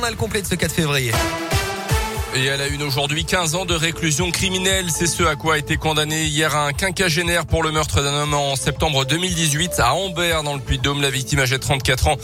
Le complet de ce 4 février. Et elle a une aujourd'hui 15 ans de réclusion criminelle. C'est ce à quoi a été condamné hier un quinquagénaire pour le meurtre d'un homme en septembre 2018 à Ambert dans le Puy-de-Dôme. La victime âgée de 34 ans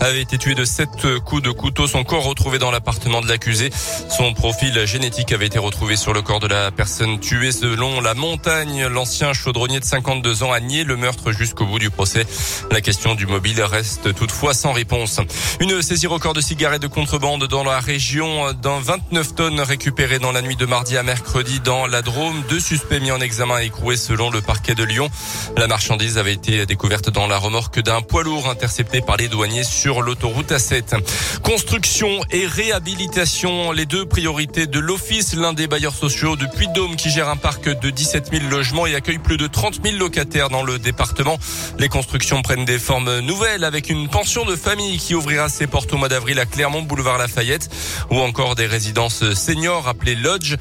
avait été tuée de 7 coups de couteau. Son corps retrouvé dans l'appartement de l'accusé. Son profil génétique avait été retrouvé sur le corps de la personne tuée selon la montagne. L'ancien chaudronnier de 52 ans a nié le meurtre jusqu'au bout du procès. La question du mobile reste toutefois sans réponse. Une saisie record de cigarettes de contrebande dans la région d'un 29 tonnes récupéré dans la nuit de mardi à mercredi dans la Drôme. Deux suspects mis en examen et écroués selon le parquet de Lyon. La marchandise avait été découverte dans la remorque d'un poids lourd intercepté par les douaniers sur l'autoroute A7. Construction et réhabilitation, les deux priorités de l'Office, l'un des bailleurs sociaux de Puy-de-Dôme qui gère un parc de 17 000 logements et accueille plus de 30 000 locataires dans le département. Les constructions prennent des formes nouvelles avec une pension de famille qui ouvrira ses portes au mois d'avril à Clermont, boulevard Lafayette, ou encore des résidences seniors appelées Lodge.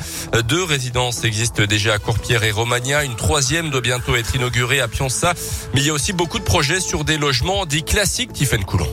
Deux résidences existent déjà à Courpierre et Romagna. Une troisième doit bientôt être inaugurée à Pionça. Mais il y a aussi beaucoup de projets sur des logements dits classiques, Tiffaine Coulon.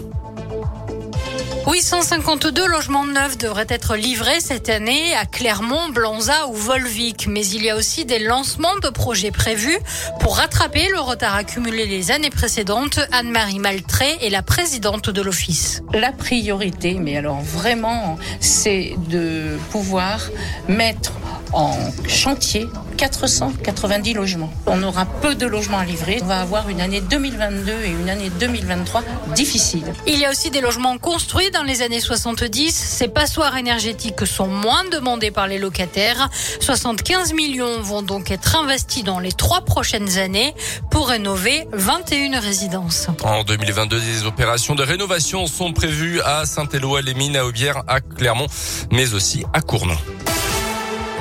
852 logements neufs devraient être livrés cette année à Clermont, Blanza ou Volvic. Mais il y a aussi des lancements de projets prévus pour rattraper le retard accumulé les années précédentes. Anne-Marie Maltré est la présidente de l'Office. La priorité, mais alors vraiment, c'est de pouvoir mettre en chantier 490 logements. On aura peu de logements à livrer. On va avoir une année 2022 et une année 2023 difficile. Il y a aussi des logements construits dans les années 70. Ces passoires énergétiques sont moins demandées par les locataires. 75 millions vont donc être investis dans les trois prochaines années pour rénover 21 résidences. En 2022, des opérations de rénovation sont prévues à Saint-Éloi, les Mines, à Aubière, à Clermont, mais aussi à Cournon.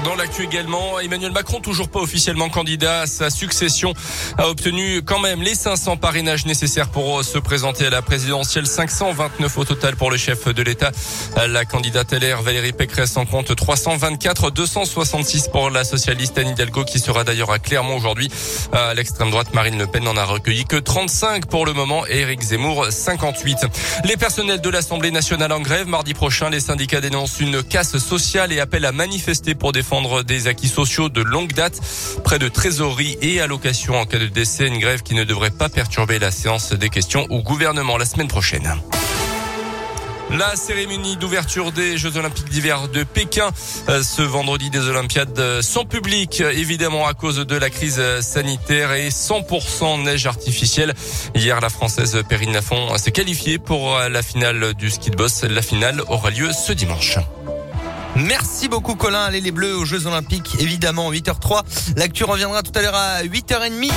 Dans l'actu également, Emmanuel Macron, toujours pas officiellement candidat sa succession, a obtenu quand même les 500 parrainages nécessaires pour se présenter à la présidentielle. 529 au total pour le chef de l'État. La candidate LR Valérie Pécresse en compte 324, 266 pour la socialiste Anne Hidalgo qui sera d'ailleurs à Clermont aujourd'hui. À l'extrême droite, Marine Le Pen n'en a recueilli que 35 pour le moment et Éric Zemmour 58. Les personnels de l'Assemblée nationale en grève mardi prochain, les syndicats dénoncent une casse sociale et appellent à manifester pour défendre des acquis sociaux de longue date, près de trésorerie et allocation en cas de décès, une grève qui ne devrait pas perturber la séance des questions au gouvernement la semaine prochaine. La cérémonie d'ouverture des Jeux Olympiques d'hiver de Pékin ce vendredi des Olympiades sans public évidemment à cause de la crise sanitaire et 100% neige artificielle. Hier la française Perrine Lafont s'est qualifiée pour la finale du ski de boss. La finale aura lieu ce dimanche. Merci beaucoup Colin. Allez les Bleus aux Jeux Olympiques, évidemment, 8h03. L'actu reviendra tout à l'heure à 8h30.